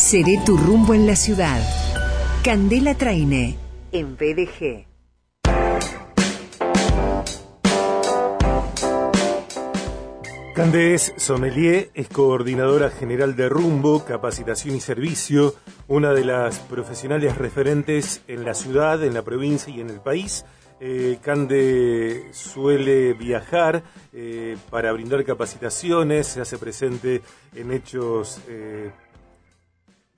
Seré tu rumbo en la ciudad. Candela Traine, en BDG. Candés Sommelier es coordinadora general de Rumbo, Capacitación y Servicio, una de las profesionales referentes en la ciudad, en la provincia y en el país. Eh, Cande suele viajar eh, para brindar capacitaciones, se hace presente en hechos eh,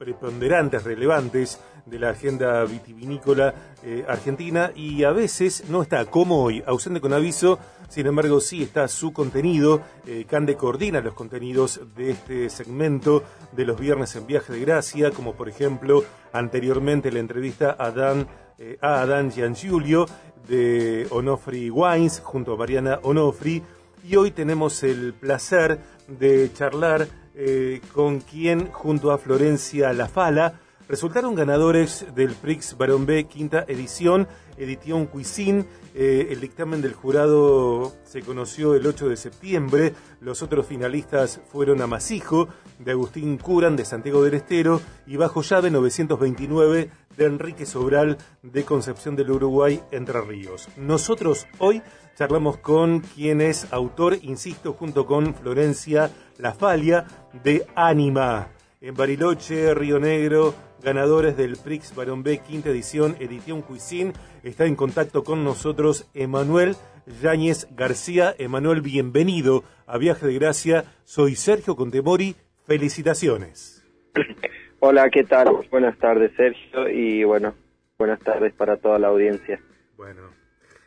preponderantes, relevantes de la agenda vitivinícola eh, argentina y a veces no está, como hoy, ausente con aviso, sin embargo sí está su contenido. Eh, Cande coordina los contenidos de este segmento de los viernes en Viaje de Gracia, como por ejemplo anteriormente la entrevista a Dan, eh, a Adán Giangiulio de Onofri Wines junto a Mariana Onofri. Y hoy tenemos el placer de charlar eh, con quien, junto a Florencia Lafala, resultaron ganadores del Prix Barón B quinta edición, Edición Cuisine. Eh, el dictamen del jurado se conoció el 8 de septiembre. Los otros finalistas fueron Amasijo, de Agustín Curan, de Santiago del Estero, y Bajo Llave 929, de Enrique Sobral, de Concepción del Uruguay, Entre Ríos. Nosotros hoy charlamos con quien es autor, insisto, junto con Florencia La Falia, de Ánima. En Bariloche, Río Negro, ganadores del Prix Barón B, quinta edición, edición Cuisine. Está en contacto con nosotros Emanuel Yáñez García. Emanuel, bienvenido a Viaje de Gracia. Soy Sergio Contemori. Felicitaciones. Hola, ¿qué tal? Buenas tardes, Sergio, y bueno, buenas tardes para toda la audiencia. Bueno,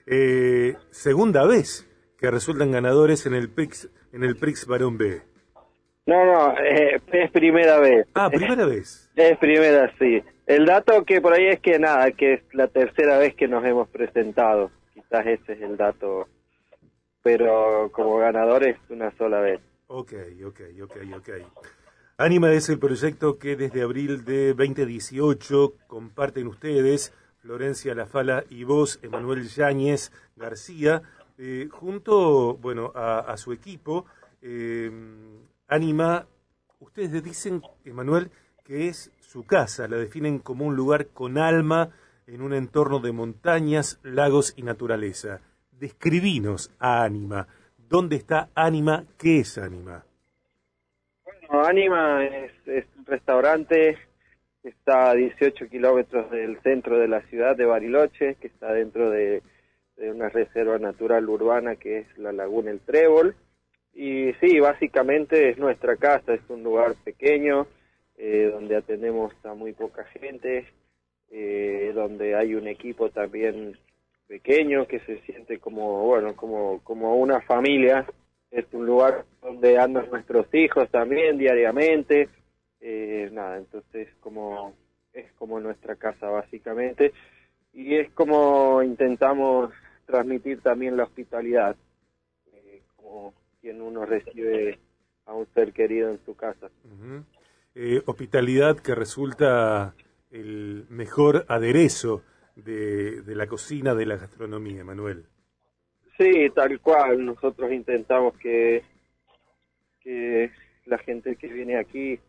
eh, segunda vez que resultan ganadores en el Prix, en el Prix Barón B. No, no, eh, es primera vez. Ah, primera vez. Es primera, sí. El dato que por ahí es que nada, que es la tercera vez que nos hemos presentado. Quizás ese es el dato, pero como ganadores una sola vez. Ok, ok, ok, ok. Anima es el proyecto que desde abril de 2018 comparten ustedes, Florencia Lafala y vos, Emanuel Yáñez García, eh, junto bueno, a, a su equipo. Eh, Anima, ustedes dicen, Emanuel, que es su casa, la definen como un lugar con alma en un entorno de montañas, lagos y naturaleza. Describinos a Anima. ¿Dónde está Anima? ¿Qué es Anima? Bueno, Anima es, es un restaurante que está a 18 kilómetros del centro de la ciudad de Bariloche, que está dentro de, de una reserva natural urbana que es la Laguna El Trébol. Y sí, básicamente es nuestra casa, es un lugar pequeño eh, donde atendemos a muy poca gente, eh, donde hay un equipo también pequeño que se siente como, bueno, como, como una familia. Es un lugar donde andan nuestros hijos también diariamente. Eh, nada, entonces como es como nuestra casa básicamente y es como intentamos transmitir también la hospitalidad, eh, como quien uno recibe a un ser querido en su casa. Uh -huh. eh, hospitalidad que resulta el mejor aderezo de, de, la cocina, de la gastronomía, Manuel. Sí, tal cual. Nosotros intentamos que, que la gente que viene aquí,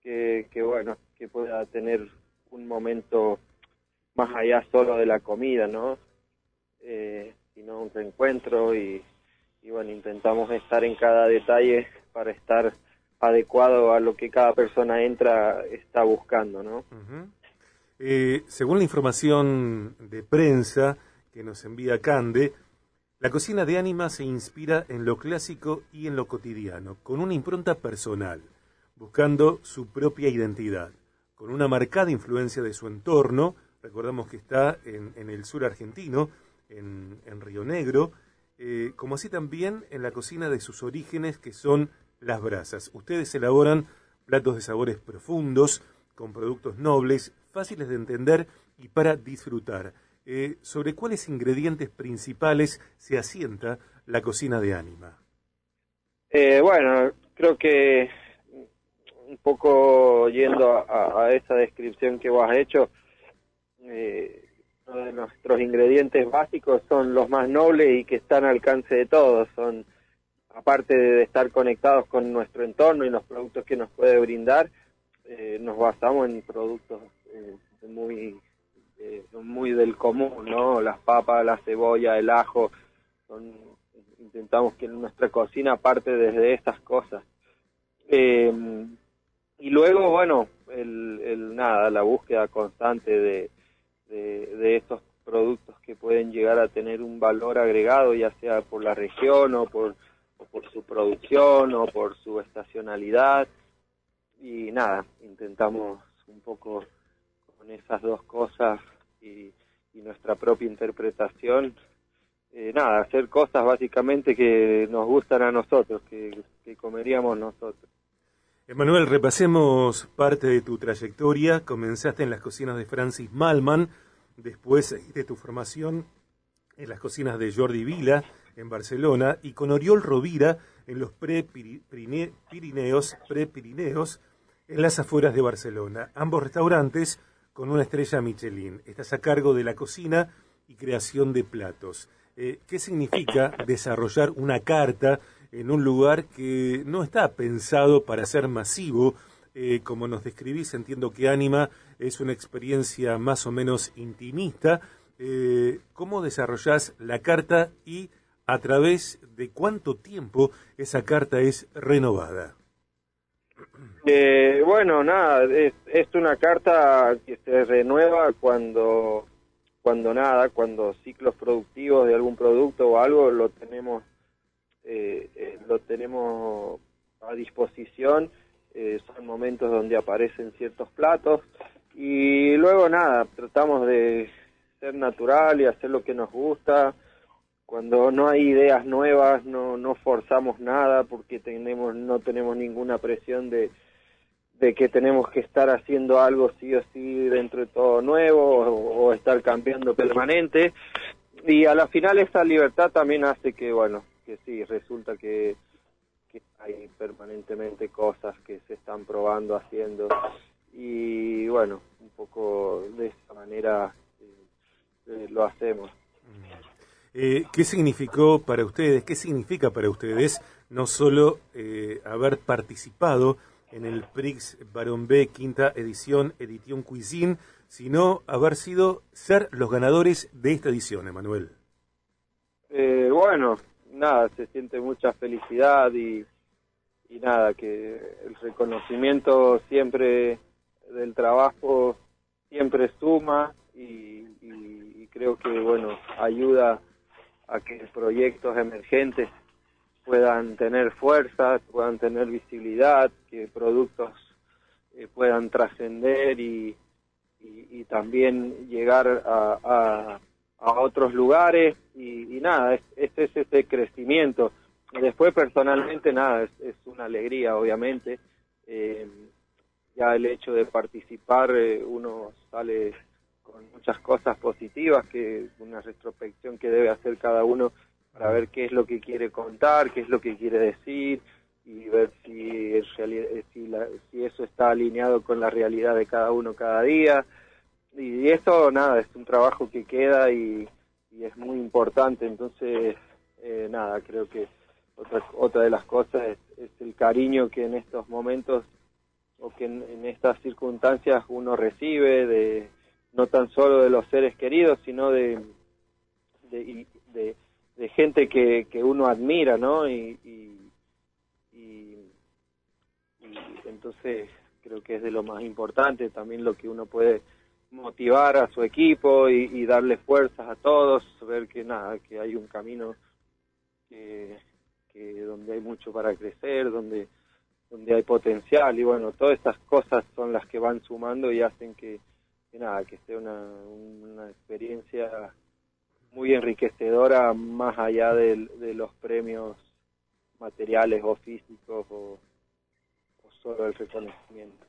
que, que bueno, que pueda tener un momento más allá solo de la comida, ¿no? Eh, sino un reencuentro y, y bueno, intentamos estar en cada detalle para estar adecuado a lo que cada persona entra está buscando, ¿no? Eh, según la información de prensa que nos envía Cande, la cocina de Anima se inspira en lo clásico y en lo cotidiano, con una impronta personal, buscando su propia identidad, con una marcada influencia de su entorno, recordamos que está en, en el sur argentino, en, en Río Negro, eh, como así también en la cocina de sus orígenes que son las brasas. Ustedes elaboran platos de sabores profundos, con productos nobles, fáciles de entender y para disfrutar. Eh, ¿Sobre cuáles ingredientes principales se asienta la cocina de Ánima? Eh, bueno, creo que un poco yendo a, esa descripción que vos has hecho, eh, uno de nuestros ingredientes básicos son los más nobles y que están al alcance de todos. Son, aparte de estar conectados con nuestro entorno y los productos que nos puede brindar, eh, nos basamos en productos eh, muy eh, muy del común, ¿no? Las papas, la cebolla, el ajo, son, intentamos que nuestra cocina parte desde estas cosas. y luego, bueno, el, el, nada, la búsqueda constante de, de, estos productos que pueden llegar a tener un valor agregado, ya sea por la región o por, o por su producción o por su estacionalidad. Y nada, intentamos un poco con esas dos cosas y, nuestra propia interpretación, eh, nada, hacer cosas básicamente que nos gustan a nosotros, que, que comeríamos nosotros. Emanuel, repasemos parte de tu trayectoria. Comenzaste en las cocinas de Francis Malman, después de tu formación en las cocinas de Jordi Vila en Barcelona y con Oriol Rovira en los pre-Pirineos, pre-Pirineos en las afueras de Barcelona. Ambos restaurantes con una estrella Michelin. Estás a cargo de la cocina y creación de platos. Eh, ¿Qué significa desarrollar una carta en un lugar que no está pensado para ser masivo? Eh, como nos describís, entiendo que Anima es una experiencia más o menos intimista. Eh, ¿Cómo desarrollás la carta y a través de cuánto tiempo esa carta es renovada? Eh, bueno, nada, es, es, una carta que se renueva cuando, cuando nada, cuando ciclos productivos de algún producto o algo lo tenemos, eh, eh, lo tenemos a disposición. son momentos donde aparecen ciertos platos y luego nada, tratamos de ser natural y hacer lo que nos gusta cuando no hay ideas nuevas no no forzamos nada porque tenemos no tenemos ninguna presión de de que tenemos que estar haciendo algo sí o sí dentro de todo nuevo o, estar cambiando permanente y a la final esa libertad también hace que bueno que sí resulta que, que hay permanentemente cosas que se están probando haciendo. Y bueno un poco de esa manera eh, eh, lo hacemos. Eh, ¿Qué significó para ustedes, qué significa para ustedes no solo haber participado en el Prix Baron B quinta edición, Edición Cuisine, sino haber sido ser los ganadores de esta edición, Emanuel. Eh, bueno, nada, se siente mucha felicidad y, y nada, que el reconocimiento siempre del trabajo siempre suma y, creo que, bueno, ayuda a que proyectos emergentes puedan tener fuerza, puedan tener visibilidad, que productos eh, puedan trascender y, y, también llegar a, a, a otros lugares y, nada, este es, ese crecimiento. Después personalmente nada, es, una alegría obviamente. Eh, ya el hecho de participar eh, uno sale con muchas cosas positivas, que una retrospección que debe hacer cada uno para ver qué es lo que quiere contar, qué es lo que quiere decir y ver si, si, si eso está alineado con la realidad de cada uno cada día. Y, eso, nada, es un trabajo que queda y, es muy importante. Entonces, eh, nada, creo que otra, otra de las cosas es, el cariño que en estos momentos o que en, estas circunstancias uno recibe de no tan solo de los seres queridos, sino de, de, de de gente que, que uno admira, ¿no? Y, y, y, entonces creo que es de lo más importante también lo que uno puede motivar a su equipo y, darle fuerzas a todos, ver que nada, que hay un camino que, que donde hay mucho para crecer, donde donde hay potencial y bueno, todas estas cosas son las que van sumando y hacen que, que nada, que sea una, una experiencia muy enriquecedora más allá de, los premios materiales o físicos o, solo el reconocimiento.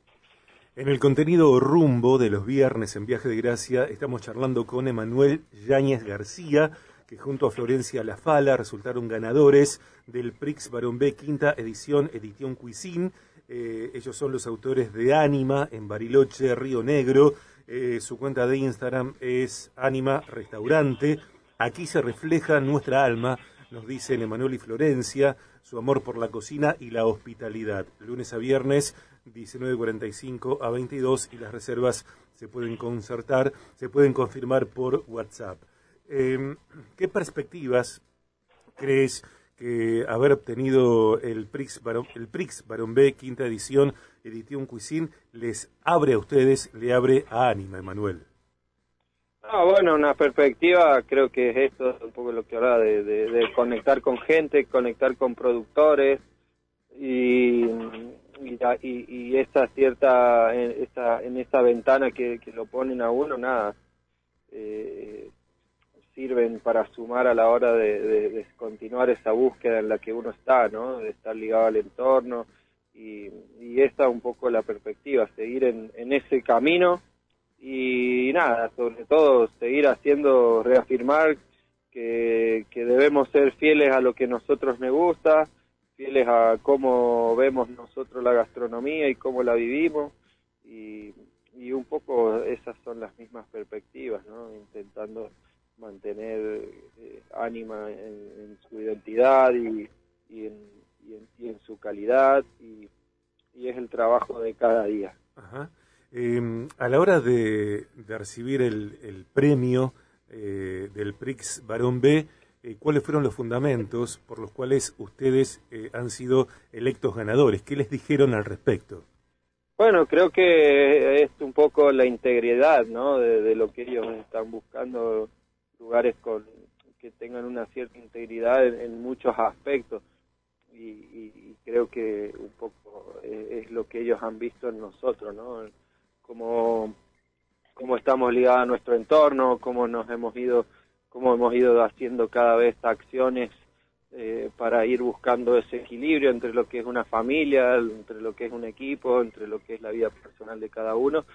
En el contenido rumbo de los viernes en Viaje de Gracia estamos charlando con Emanuel Yáñez García, que junto a Florencia Lafala resultaron ganadores del Prix Barón B quinta edición Edición Cuisine. Eh, ellos son los autores de Ánima en Bariloche, Río Negro. Eh, su cuenta de Instagram es Ánima Restaurante. Aquí se refleja nuestra alma, nos dicen Emanuel y Florencia, su amor por la cocina y la hospitalidad. Lunes a viernes 1945 a 22 y las reservas se pueden concertar, se pueden confirmar por WhatsApp. Em, ¿Qué perspectivas crees que haber obtenido el Prix, Barón, el Prix B, quinta edición, Edición Cuisine, les abre a ustedes, le abre a Ánima, Emanuel? Ah, bueno, una perspectiva, creo que es esto, un poco lo que habla de, conectar con gente, conectar con productores y, y, y, esa cierta, en esa, en esa ventana que, lo ponen a uno, nada, eh, sirven para sumar a la hora de, continuar esa búsqueda en la que uno está, ¿no? De estar ligado al entorno y, y esta un poco la perspectiva, seguir en, en ese camino y nada, sobre todo seguir haciendo, reafirmar que, que debemos ser fieles a lo que nosotros nos gusta, fieles a cómo vemos nosotros la gastronomía y cómo la vivimos y, y un poco esas son las mismas perspectivas, ¿no? intentando mantener eh, ánima en, su identidad y, y, en, y, en, su calidad y, y es el trabajo de cada día. Ajá. Eh, a la hora de, recibir el, premio eh, del PRIX Barón B, eh, ¿cuáles fueron los fundamentos por los cuales ustedes eh, han sido electos ganadores? ¿Qué les dijeron al respecto? Bueno, creo que es un poco la integridad, ¿no? De, lo que ellos están buscando, lugares con que tengan una cierta integridad en, muchos aspectos. Y, creo que un poco es, es, lo que ellos han visto en nosotros, ¿no? Cómo, cómo estamos ligados a nuestro entorno, cómo nos hemos ido, cómo hemos ido haciendo cada vez acciones eh, para ir buscando ese equilibrio entre lo que es una familia, entre lo que es un equipo, entre lo que es la vida personal de cada uno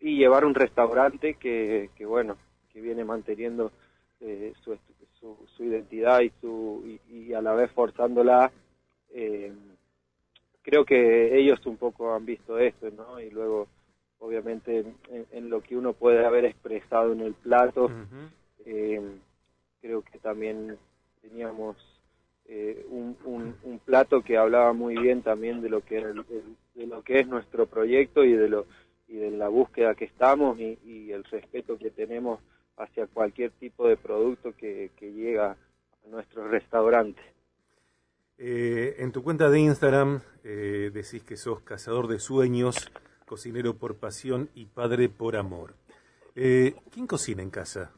y llevar un restaurante que, que bueno, que viene manteniendo eh, su, su, identidad y, su, y, a la vez forzándola. Eh, creo que ellos un poco han visto esto, ¿no? Y luego obviamente en, lo que uno puede haber expresado en el plato. Eh, creo que también teníamos eh, un, un, plato que hablaba muy bien también de lo que de lo que es nuestro proyecto y de lo y de la búsqueda que estamos y, el respeto que tenemos hacia cualquier tipo de producto que, llega a nuestro restaurante. Eh, en tu cuenta de Instagram decís que sos cazador de sueños, cocinero por pasión y padre por amor. Eh, ¿Quién cocina en casa?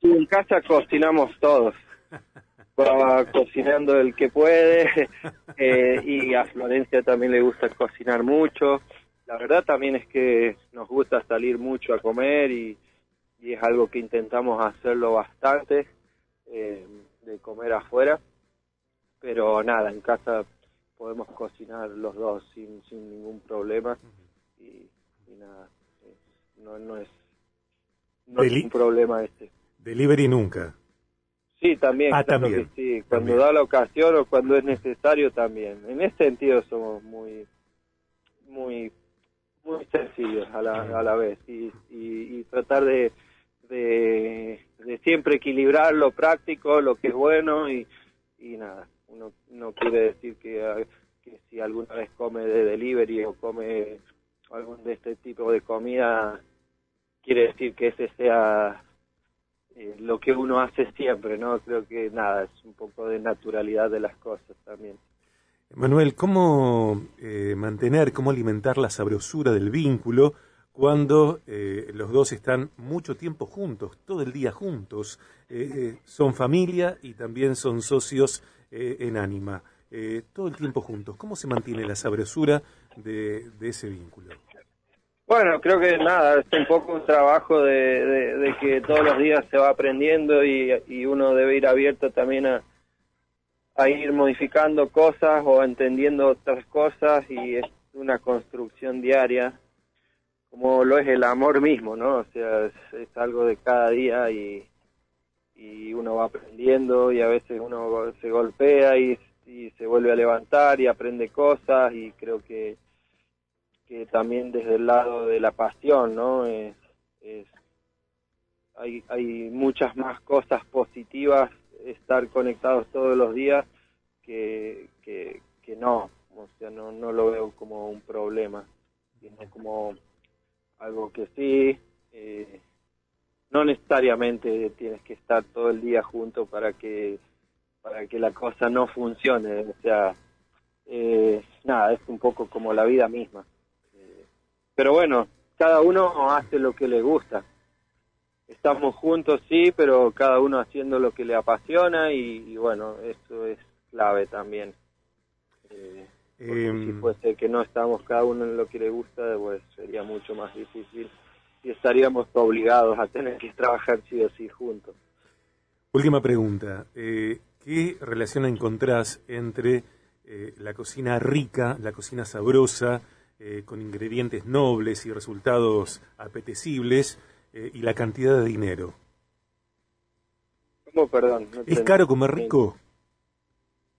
En casa cocinamos todos. Va cocinando el que puede eh, y a Florencia también le gusta cocinar mucho. La verdad también es que nos gusta salir mucho a comer y, es algo que intentamos hacerlo bastante, eh, de comer afuera. Pero nada, en casa podemos cocinar los dos sin, sin ningún problema y, nada, no, no es, no es un problema este. Delivery nunca. Sí, también, ah, también. sí, cuando da la ocasión o cuando es necesario también. En ese sentido somos muy, muy, muy sencillos a la, a la vez y, y, tratar de, de, de, siempre equilibrar lo práctico, lo que es bueno y, y nada, uno no quiere decir que, que si alguna vez come de delivery o come algún de este tipo de comida, quiere decir que ese sea eh, lo que uno hace siempre, ¿no? Creo que nada, es un poco de naturalidad de las cosas también. Manuel, ¿cómo eh, mantener, cómo alimentar la sabrosura del vínculo cuando eh, los dos están mucho tiempo juntos, todo el día juntos? son familia y también son socios en ánima. Eh, todo el tiempo juntos. ¿Cómo se mantiene la sabrosura de, ese vínculo? Bueno, creo que nada, es un poco un trabajo de, que todos los días se va aprendiendo y, uno debe ir abierto también a, a ir modificando cosas o entendiendo otras cosas y es una construcción diaria como lo es el amor mismo, ¿no? O sea, es, algo de cada día y, y uno va aprendiendo y a veces uno se golpea y y se vuelve a levantar y aprende cosas y creo que, que también desde el lado de la pasión, ¿no? Es, hay, hay muchas más cosas positivas estar conectados todos los días que, que, no. O sea, no, no lo veo como un problema, sino como algo que sí, eh, no necesariamente tienes que estar todo el día junto para que para que la cosa no funcione, o sea, eh, nada, es un poco como la vida misma. Eh, pero bueno, cada uno hace lo que le gusta. Estamos juntos, sí, pero cada uno haciendo lo que le apasiona y, bueno, eso es clave también. Eh, si em, fuese que no estamos cada uno en lo que le gusta, pues sería mucho más difícil y estaríamos obligados a tener que trabajar sí o sí juntos. Última pregunta. Eh, ¿Qué relación encontrás entre eh, la cocina rica, la cocina sabrosa, eh, con ingredientes nobles y resultados apetecibles eh, y la cantidad de dinero. ¿Cómo, perdón? ¿Es caro comer rico?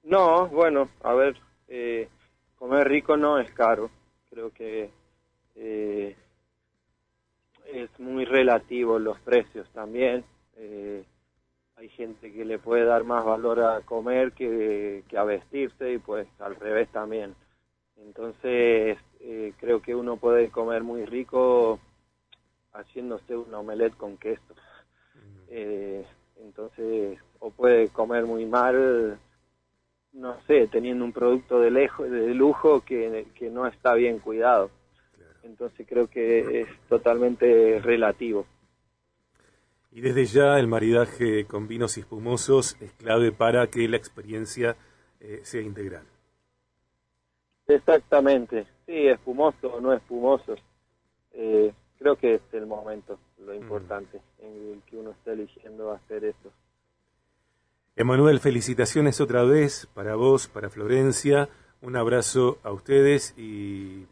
No, bueno, a ver, comer rico no es caro. Creo que es muy relativo los precios también hay gente que le puede dar más valor a comer que, a vestirse y pues al revés también. Entonces eh, creo que uno puede comer muy rico haciéndose un omelette con queso. Eh, entonces, o puede comer muy mal, no sé, teniendo un producto de, de lujo que, que no está bien cuidado. Entonces creo que es totalmente relativo. Y desde ya el maridaje con vinos espumosos es clave para que la experiencia eh, sea integral. Exactamente, sí, espumoso o no espumoso. Eh, creo que es el momento, lo mm. importante, en el que uno está eligiendo hacer eso. Emanuel, felicitaciones otra vez para vos, para Florencia. Un abrazo a ustedes y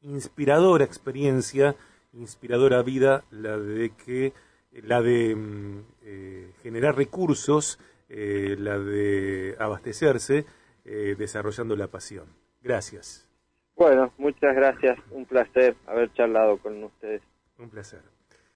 inspiradora experiencia, inspiradora vida la de que la de mm, eh, generar recursos, eh, la de abastecerse, eh, desarrollando la pasión. Gracias. Bueno, muchas gracias. Un placer haber charlado con ustedes. Un placer.